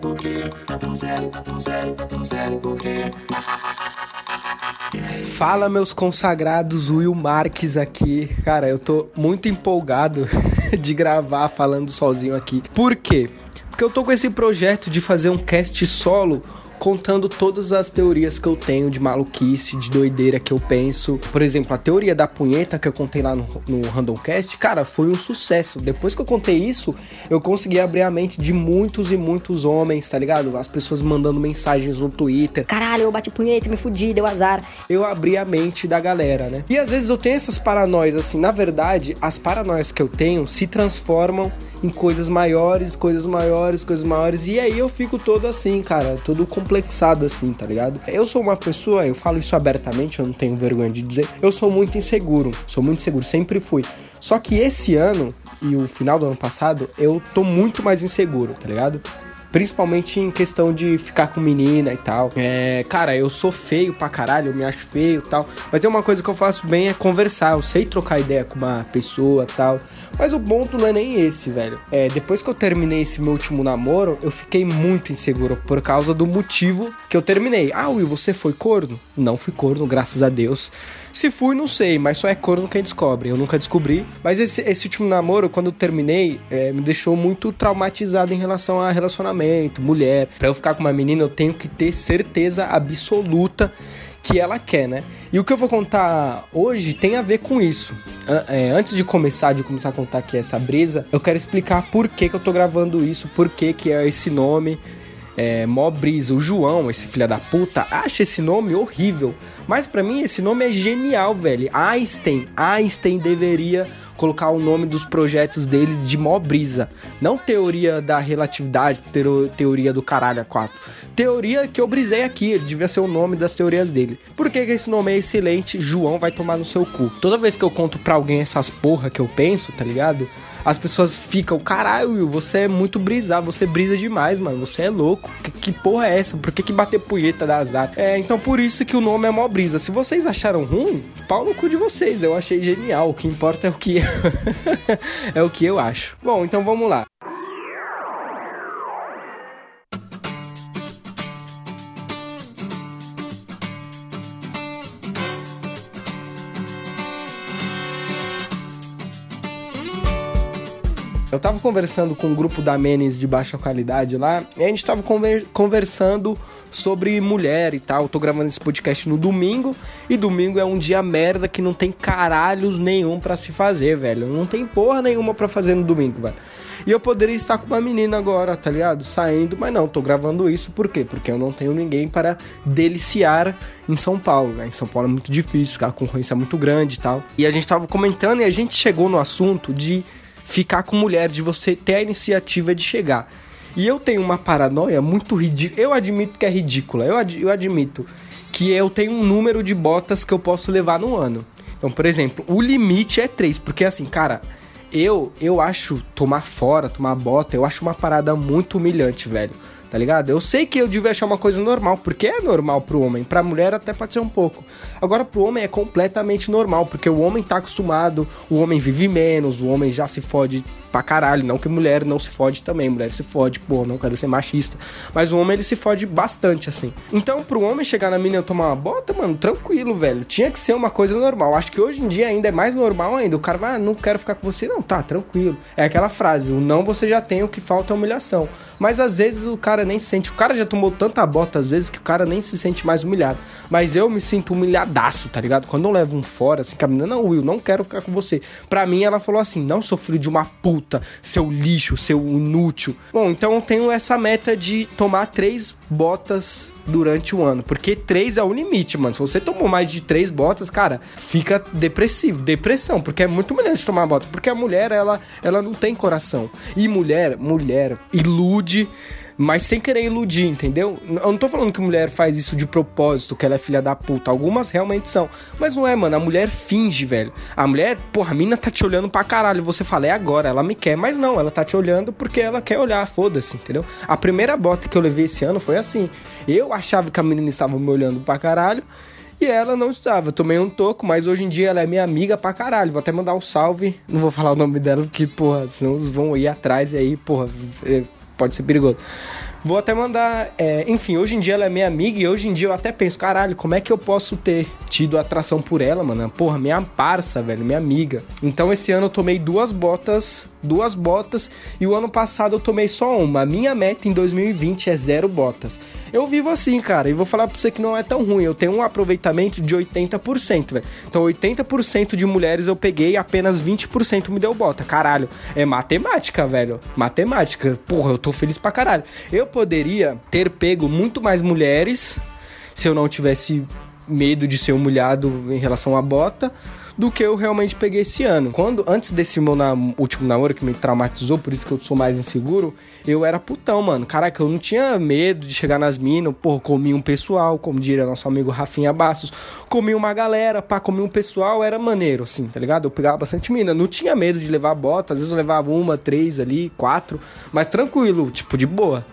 por quê? Por quê? Por quê? Fala, meus consagrados, Will Marques aqui. Cara, eu tô muito empolgado de gravar falando sozinho aqui. Por quê? Porque eu tô com esse projeto de fazer um cast solo contando todas as teorias que eu tenho de maluquice, de doideira que eu penso. Por exemplo, a teoria da punheta que eu contei lá no, no Randomcast, cara, foi um sucesso. Depois que eu contei isso, eu consegui abrir a mente de muitos e muitos homens, tá ligado? As pessoas mandando mensagens no Twitter. Caralho, eu bati punheta, me fudi, deu azar. Eu abri a mente da galera, né? E às vezes eu tenho essas paranoias, assim. Na verdade, as paranoias que eu tenho se transformam em coisas maiores, coisas maiores, coisas maiores. E aí eu fico todo assim, cara, todo complexado assim, tá ligado? Eu sou uma pessoa, eu falo isso abertamente, eu não tenho vergonha de dizer, eu sou muito inseguro, sou muito inseguro, sempre fui. Só que esse ano e o final do ano passado, eu tô muito mais inseguro, tá ligado? Principalmente em questão de ficar com menina e tal. É, cara, eu sou feio pra caralho, eu me acho feio e tal. Mas é uma coisa que eu faço bem é conversar. Eu sei trocar ideia com uma pessoa e tal. Mas o ponto não é nem esse, velho. É, depois que eu terminei esse meu último namoro, eu fiquei muito inseguro por causa do motivo que eu terminei. Ah, Will, você foi corno? Não fui corno, graças a Deus. Se fui, não sei, mas só é corno quem descobre. Eu nunca descobri. Mas esse, esse último namoro, quando eu terminei, é, me deixou muito traumatizado em relação a relacionamento, mulher. Pra eu ficar com uma menina, eu tenho que ter certeza absoluta que ela quer, né? E o que eu vou contar hoje tem a ver com isso. É, antes de começar, de começar a contar aqui essa brisa, eu quero explicar por que, que eu tô gravando isso, por que, que é esse nome é, Mó Brisa. O João, esse filho da puta, acha esse nome horrível. Mas para mim esse nome é genial, velho. Einstein. Einstein deveria colocar o nome dos projetos dele de Mó Brisa. Não teoria da relatividade, teoria do caralho a 4. Teoria que eu brisei aqui, ele devia ser o nome das teorias dele. Por que, que esse nome é excelente? João vai tomar no seu cu. Toda vez que eu conto pra alguém essas porra que eu penso, tá ligado? As pessoas ficam, caralho, Will, você é muito brisado, você brisa demais, mano, você é louco. Que, que porra é essa? Por que, que bater punheta da azar? É, então por isso que o nome é mó brisa. Se vocês acharam ruim, pau no cu de vocês. Eu achei genial. O que importa é o que é o que eu acho. Bom, então vamos lá. Eu tava conversando com um grupo da Menes de baixa qualidade lá, e a gente tava conver conversando sobre mulher e tal. Eu tô gravando esse podcast no domingo, e domingo é um dia merda que não tem caralhos nenhum para se fazer, velho. Não tem porra nenhuma para fazer no domingo, velho. E eu poderia estar com uma menina agora, tá ligado? Saindo, mas não, tô gravando isso por quê? Porque eu não tenho ninguém para deliciar em São Paulo, né? Em São Paulo é muito difícil, a concorrência é muito grande e tal. E a gente tava comentando e a gente chegou no assunto de ficar com mulher, de você ter a iniciativa de chegar. E eu tenho uma paranoia muito ridícula. Eu admito que é ridícula. Eu, ad eu admito que eu tenho um número de botas que eu posso levar no ano. Então, por exemplo, o limite é três, porque assim, cara, eu eu acho tomar fora, tomar bota, eu acho uma parada muito humilhante, velho tá ligado? Eu sei que eu devia achar uma coisa normal, porque é normal pro homem, pra mulher até pode ser um pouco. Agora pro homem é completamente normal, porque o homem tá acostumado, o homem vive menos, o homem já se fode pra caralho, não que mulher não se fode também, mulher se fode, pô, não quero ser machista, mas o homem ele se fode bastante assim. Então pro homem chegar na mina e tomar uma bota, mano, tranquilo, velho, tinha que ser uma coisa normal. Acho que hoje em dia ainda é mais normal ainda. O cara vai, ah, não quero ficar com você, não, tá, tranquilo. É aquela frase, o não você já tem, o que falta é humilhação. Mas às vezes o cara nem se sente. O cara já tomou tanta bota às vezes que o cara nem se sente mais humilhado. Mas eu me sinto humilhadaço, tá ligado? Quando eu levo um fora, assim, menina, não, Will, não quero ficar com você. Pra mim, ela falou assim: não filho de uma puta, seu lixo, seu inútil. Bom, então eu tenho essa meta de tomar três botas durante o ano. Porque três é o limite, mano. Se você tomou mais de três botas, cara, fica depressivo. Depressão, porque é muito melhor de tomar bota. Porque a mulher, ela, ela não tem coração. E mulher, mulher, ilude mas sem querer iludir, entendeu? Eu não tô falando que mulher faz isso de propósito, que ela é filha da puta. Algumas realmente são. Mas não é, mano. A mulher finge, velho. A mulher, porra, a mina tá te olhando pra caralho. Você fala, é agora, ela me quer. Mas não, ela tá te olhando porque ela quer olhar, foda-se, entendeu? A primeira bota que eu levei esse ano foi assim. Eu achava que a menina estava me olhando pra caralho. E ela não estava. Tomei um toco, mas hoje em dia ela é minha amiga pra caralho. Vou até mandar um salve. Não vou falar o nome dela, porque, porra, senão eles vão ir atrás e aí, porra, é, pode ser perigoso. Vou até mandar. é, enfim, hoje em dia ela é minha amiga e hoje em dia eu até penso, caralho, como é que eu posso ter tido atração por ela, mano? Porra, minha parça, velho, minha amiga. Então esse ano eu tomei duas botas, duas botas, e o ano passado eu tomei só uma. A minha meta em 2020 é zero botas. Eu vivo assim, cara, e vou falar pra você que não é tão ruim. Eu tenho um aproveitamento de 80%, velho. Então 80% de mulheres eu peguei apenas 20% me deu bota. Caralho, é matemática, velho. Matemática. Porra, eu tô feliz pra caralho. Eu poderia ter pego muito mais mulheres se eu não tivesse medo de ser humilhado em relação à bota do que eu realmente peguei esse ano. Quando antes desse meu nam- último namoro que me traumatizou, por isso que eu sou mais inseguro, eu era putão, mano. Caraca, eu não tinha medo de chegar nas minas, pô, comi um pessoal, como diria nosso amigo Rafinha Bastos, comi uma galera, pá, comi um pessoal, era maneiro, assim, tá ligado? Eu pegava bastante mina, não tinha medo de levar bota, às vezes eu levava uma, três ali, quatro, mas tranquilo, tipo, de boa.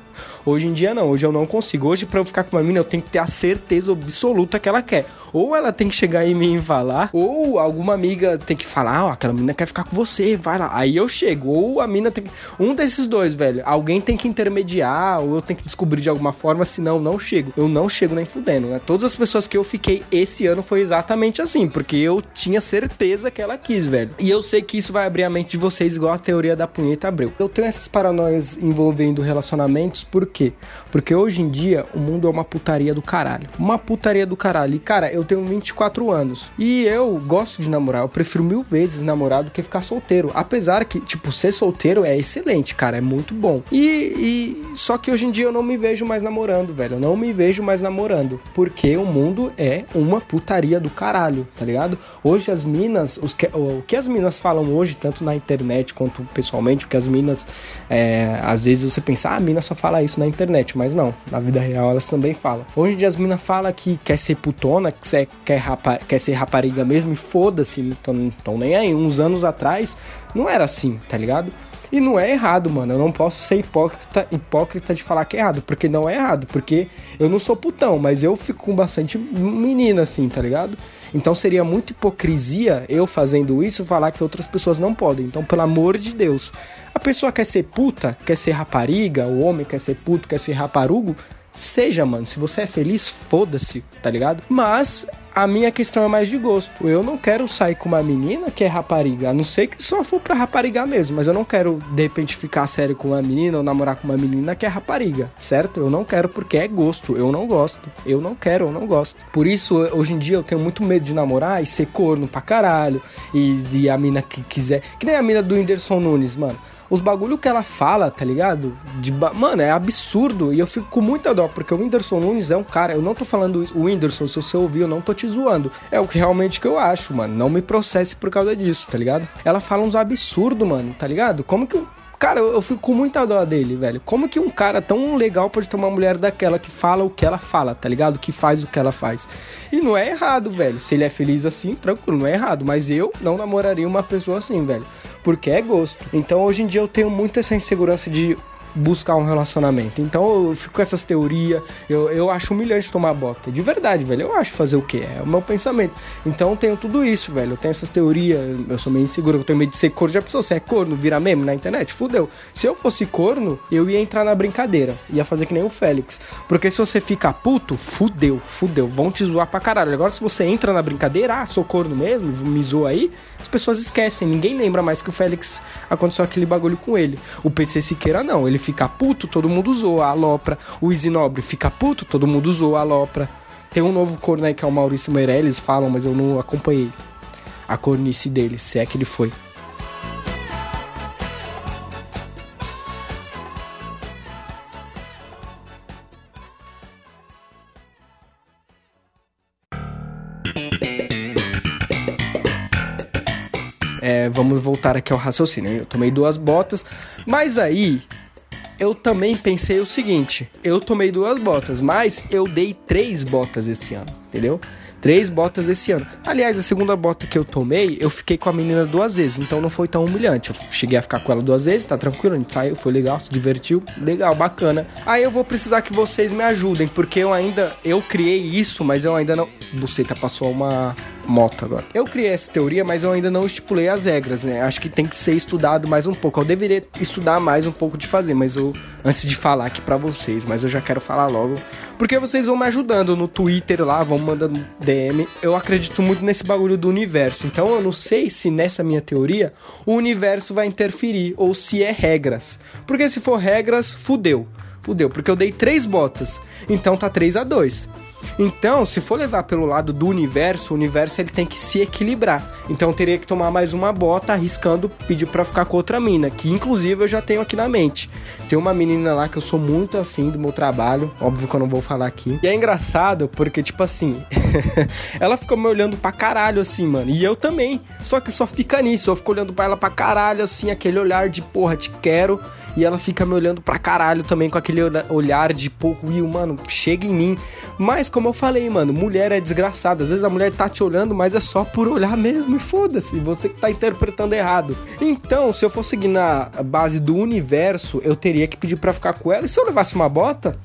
Hoje em dia não, hoje eu não consigo. Hoje pra eu ficar com uma mina eu tenho que ter a certeza absoluta que ela quer. Ou ela tem que chegar em mim e falar, ou alguma amiga tem que falar, ó, aquela mina quer ficar com você, vai lá. Aí eu chego. Ou a mina tem que... Um desses dois, velho. Alguém tem que intermediar, ou eu tenho que descobrir de alguma forma, senão não chego. Eu não chego nem fudendo, né? Todas as pessoas que eu fiquei esse ano foi exatamente assim, porque eu tinha certeza que ela quis, velho. E eu sei que isso vai abrir a mente de vocês igual a teoria da punheta abriu. Eu tenho essas paranoias envolvendo relacionamentos, por quê? Porque hoje em dia o mundo é uma putaria do caralho. Uma putaria do caralho. E cara, eu tenho 24 anos. E eu gosto de namorar. Eu prefiro mil vezes namorar do que ficar solteiro. Apesar que, tipo, ser solteiro é excelente, cara. É muito bom. E, e. Só que hoje em dia eu não me vejo mais namorando, velho. Eu não me vejo mais namorando. Porque o mundo é uma putaria do caralho, tá ligado? Hoje as minas. Os que, o que as minas falam hoje, tanto na internet quanto pessoalmente, porque as minas. é, às vezes você pensa, ah, a mina só fala isso na internet. Mas não. Na vida real elas também falam. Hoje em dia as minas falam que quer ser putona, que quer, rapa, quer ser rapariga mesmo e foda-se. Não nem aí. Uns anos atrás não era assim, tá ligado? E não é errado, mano. Eu não posso ser hipócrita, hipócrita de falar que é errado, porque não é errado, porque eu não sou putão, mas eu fico com bastante menina assim, tá ligado? Então seria muita hipocrisia eu fazendo isso falar que outras pessoas não podem. Então, pelo amor de Deus, a pessoa quer ser puta, quer ser rapariga, o homem quer ser puto, quer ser raparugo, seja, mano. Se você é feliz, foda-se, tá ligado? Mas a minha questão é mais de gosto. Eu não quero sair com uma menina que é rapariga, a não ser que só for pra raparigar mesmo. Mas eu não quero, de repente, ficar sério com uma menina ou namorar com uma menina que é rapariga, certo? Eu não quero porque é gosto. Eu não gosto. Eu não quero, eu não gosto. Por isso, hoje em dia, eu tenho muito medo de namorar e ser corno pra caralho. E, e a mina que quiser. Que nem a mina do Whindersson Nunes, mano os bagulho que ela fala, tá ligado? De Mano, é absurdo. E eu fico com muita dó, porque o Whindersson Nunes é um cara. Eu não tô falando o Whindersson, se você ouvir, eu não tô te zoando. É o que realmente que eu acho, mano. Não me processe por causa disso, tá ligado? Ela fala uns absurdos, mano, tá ligado? Como que. Cara, eu fico com muita dó dele, velho. Como que um cara tão legal pode ter uma mulher daquela que fala o que ela fala, tá ligado? Que faz o que ela faz. E não é errado, velho. Se ele é feliz assim, tranquilo, não é errado. Mas eu não namoraria uma pessoa assim, velho. Porque é gosto. Então hoje em dia eu tenho muito essa insegurança de buscar um relacionamento. Então eu fico com essas teorias, eu, eu acho humilhante tomar bota. De verdade, velho. Eu acho fazer o quê? É o meu pensamento. Então eu tenho tudo isso, velho. Eu tenho essas teorias, eu sou meio inseguro, eu tenho medo de ser corno. Já pensou, você é corno, vira meme na internet? Fudeu. Se eu fosse corno, eu ia entrar na brincadeira. Ia fazer que nem o Félix. Porque se você fica puto, fudeu, fudeu. Vão te zoar pra caralho. Agora se você entra na brincadeira, ah, sou corno mesmo, me zoa aí, pessoas esquecem. Ninguém lembra mais que o Félix aconteceu aquele bagulho com ele. O PC Siqueira não, ele fica puto, todo mundo zoa, alopra. O Isinobre fica puto, todo mundo zoa, alopra. Tem um novo corno aí que é o Maurício Meirelles, falam, mas eu não acompanhei a cornice dele, se é que ele foi. Vamos voltar aqui ao raciocínio. Eu tomei duas botas, mas aí eu também pensei o seguinte: eu tomei duas botas, mas eu dei três botas esse ano, entendeu? Três botas esse ano. Aliás, a segunda bota que eu tomei, eu fiquei com a menina duas vezes, então não foi tão humilhante. Eu cheguei a ficar com ela duas vezes, tá tranquilo, a gente saiu, foi legal, se divertiu, legal, bacana. Aí eu vou precisar que vocês me ajudem, porque eu ainda, eu criei isso, mas eu ainda não... Buceta passou uma moto agora. Eu criei essa teoria, mas eu ainda não estipulei as regras, né? Acho que tem que ser estudado mais um pouco. Eu deveria estudar mais um pouco de fazer, mas eu antes de falar aqui para vocês, mas eu já quero falar logo, porque vocês vão me ajudando no Twitter lá, vão mandando DM. Eu acredito muito nesse bagulho do universo. Então eu não sei se nessa minha teoria o universo vai interferir ou se é regras. Porque se for regras, fudeu. Fudeu, porque eu dei três botas. Então tá 3 a 2 então, se for levar pelo lado do universo, o universo ele tem que se equilibrar. Então, teria que tomar mais uma bota, arriscando pedir para ficar com outra mina, que inclusive eu já tenho aqui na mente. Tem uma menina lá que eu sou muito afim do meu trabalho, óbvio que eu não vou falar aqui. E é engraçado porque, tipo assim, ela fica me olhando pra caralho assim, mano. E eu também. Só que só fica nisso, eu fico olhando pra ela pra caralho, assim, aquele olhar de porra, te quero. E ela fica me olhando pra caralho também com aquele olhar de, pô, Will, mano, chega em mim. Mas como eu falei, mano, mulher é desgraçada. Às vezes a mulher tá te olhando, mas é só por olhar mesmo. E foda-se, você que tá interpretando errado. Então, se eu for seguir na base do universo, eu teria que pedir para ficar com ela. E se eu levasse uma bota,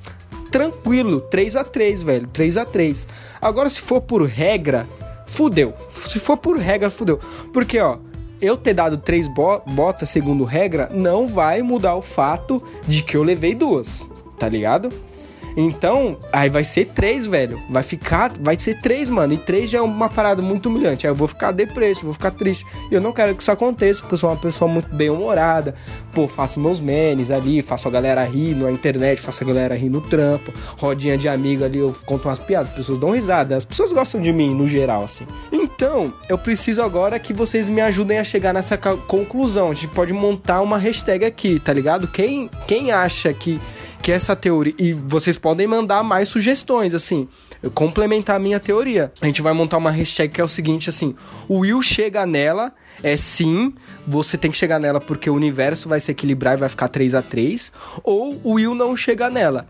tranquilo, 3 a 3 velho, 3 a 3 Agora, se for por regra, fudeu. Se for por regra, fudeu. Porque, ó, eu ter dado três bo botas segundo regra não vai mudar o fato de que eu levei duas, tá ligado? Então, aí vai ser três, velho. Vai ficar, vai ser três, mano. E três já é uma parada muito humilhante. Aí eu vou ficar depresso, vou ficar triste. E eu não quero que isso aconteça, porque eu sou uma pessoa muito bem-humorada. Pô, faço meus memes ali, faço a galera rir na internet, faço a galera rir no trampo. Rodinha de amigo ali, eu conto umas piadas, as pessoas dão risada. As pessoas gostam de mim, no geral, assim. Então, eu preciso agora que vocês me ajudem a chegar nessa conclusão. A gente pode montar uma hashtag aqui, tá ligado? Quem, quem acha que que essa teoria. E vocês podem mandar mais sugestões, assim, complementar a minha teoria. A gente vai montar uma hashtag que é o seguinte, assim: o Will chega nela. É sim, você tem que chegar nela porque o universo vai se equilibrar e vai ficar 3 a 3 Ou o Will não chega nela,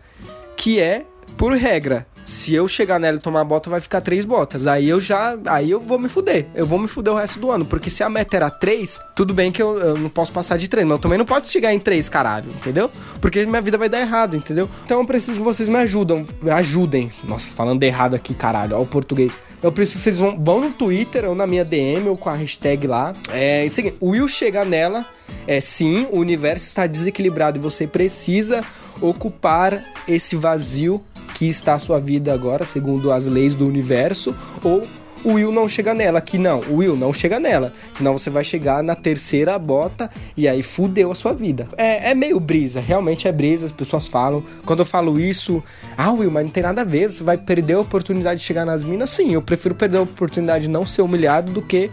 que é, por regra, se eu chegar nela e tomar bota, vai ficar três botas. Aí eu já. Aí eu vou me fuder. Eu vou me fuder o resto do ano. Porque se a meta era três, tudo bem que eu, eu não posso passar de três. Mas eu também não posso chegar em três, caralho. Entendeu? Porque minha vida vai dar errado, entendeu? Então eu preciso que vocês me ajudam. Ajudem. Nossa, falando errado aqui, caralho. Olha o português. Eu preciso que vocês vão, vão no Twitter ou na minha DM ou com a hashtag lá. É o seguinte: Will chegar nela. É sim, o universo está desequilibrado e você precisa ocupar esse vazio que está a sua vida agora, segundo as leis do universo, ou o Will não chega nela. Que não, o Will não chega nela. Senão você vai chegar na terceira bota e aí fudeu a sua vida. É, é meio brisa, realmente é brisa, as pessoas falam. Quando eu falo isso, ah, Will, mas não tem nada a ver, você vai perder a oportunidade de chegar nas minas. Sim, eu prefiro perder a oportunidade de não ser humilhado do que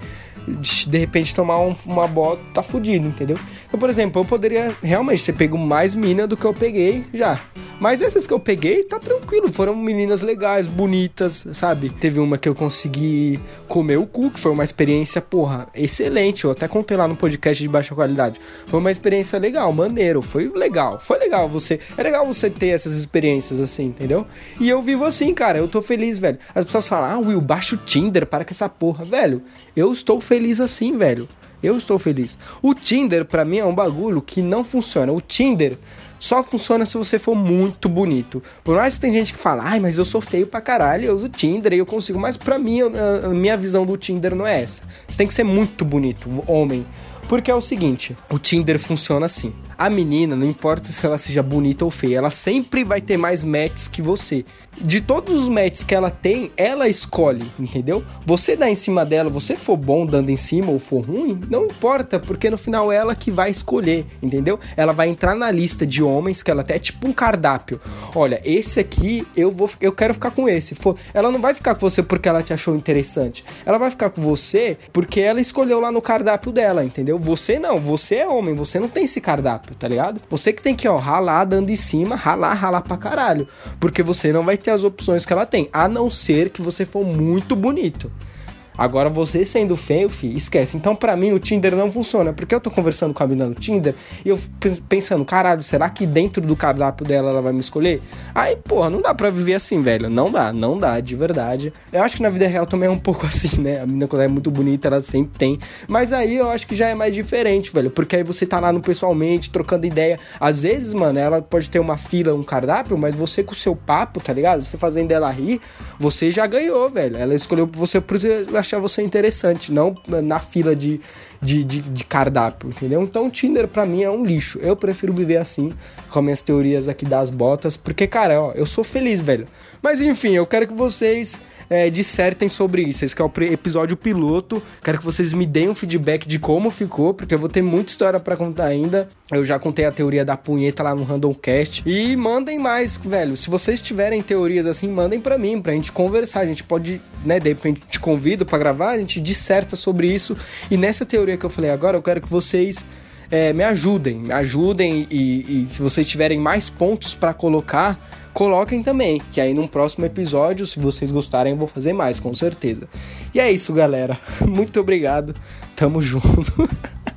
de repente tomar um, uma bota, tá fudido, entendeu? Então, por exemplo, eu poderia realmente ter pego mais mina do que eu peguei já. Mas essas que eu peguei, tá tranquilo. Foram meninas legais, bonitas, sabe? Teve uma que eu consegui comer o cu, que foi uma experiência, porra, excelente. Eu até contei lá no podcast de baixa qualidade. Foi uma experiência legal, maneiro. Foi legal. Foi legal você. É legal você ter essas experiências assim, entendeu? E eu vivo assim, cara. Eu tô feliz, velho. As pessoas falam, ah, Will, baixa o Tinder, para com essa porra. Velho, eu estou feliz assim, velho. Eu estou feliz. O Tinder, para mim, é um bagulho que não funciona. O Tinder só funciona se você for muito bonito. Por mais que tem gente que fala, ai, mas eu sou feio pra caralho, eu uso Tinder e eu consigo. Mas pra mim, a, minha visão do Tinder não é essa. Você tem que ser muito bonito, homem. Porque é o seguinte, o Tinder funciona assim. A menina, não importa se ela seja bonita ou feia, ela sempre vai ter mais matches que você. De todos os matches que ela tem, ela escolhe, entendeu? Você dá em cima dela, você for bom dando em cima ou for ruim, não importa, porque no final é ela que vai escolher, entendeu? Ela vai entrar na lista de homens que ela até é tipo um cardápio. Olha, esse aqui eu vou eu quero ficar com esse. Ela não vai ficar com você porque ela te achou interessante. Ela vai ficar com você porque ela escolheu lá no cardápio dela, entendeu? Você não, você é homem, você não tem esse cardápio tá ligado? Você que tem que, ó, ralar dando em cima, ralar, ralar pra caralho. Porque você não vai ter as opções que ela tem, a não ser que você for muito bonito. Agora você sendo feio, fi, esquece. Então para mim o Tinder não funciona, porque eu tô conversando com a menina no Tinder e eu pensando, caralho, será que dentro do cardápio dela ela vai me escolher? Aí, porra, não dá pra viver assim, velho. Não dá, não dá, de verdade. Eu acho que na vida real também é um pouco assim, né? A menina quando é muito bonita, ela sempre tem. Mas aí eu acho que já é mais diferente, velho, porque aí você tá lá no pessoalmente, trocando ideia. Às vezes, mano, ela pode ter uma fila, um cardápio, mas você com o seu papo, tá ligado? Você fazendo ela rir, você já ganhou, velho. Ela escolheu você por achar você interessante, não na fila de, de, de, de cardápio, entendeu? Então Tinder pra mim é um lixo. Eu prefiro viver assim, com minhas teorias aqui das botas, porque, cara, ó, eu sou feliz, velho. Mas enfim, eu quero que vocês é, dissertem sobre isso. Esse é o episódio piloto. Quero que vocês me deem um feedback de como ficou, porque eu vou ter muita história para contar ainda. Eu já contei a teoria da punheta lá no Randomcast. E mandem mais, velho. Se vocês tiverem teorias assim, mandem para mim, pra gente conversar. A gente pode, né, de repente te convido para gravar, a gente disserta sobre isso. E nessa teoria que eu falei agora, eu quero que vocês é, me ajudem, me ajudem e, e se vocês tiverem mais pontos para colocar, coloquem também, que aí num próximo episódio, se vocês gostarem, eu vou fazer mais, com certeza. E é isso, galera. Muito obrigado. Tamo junto.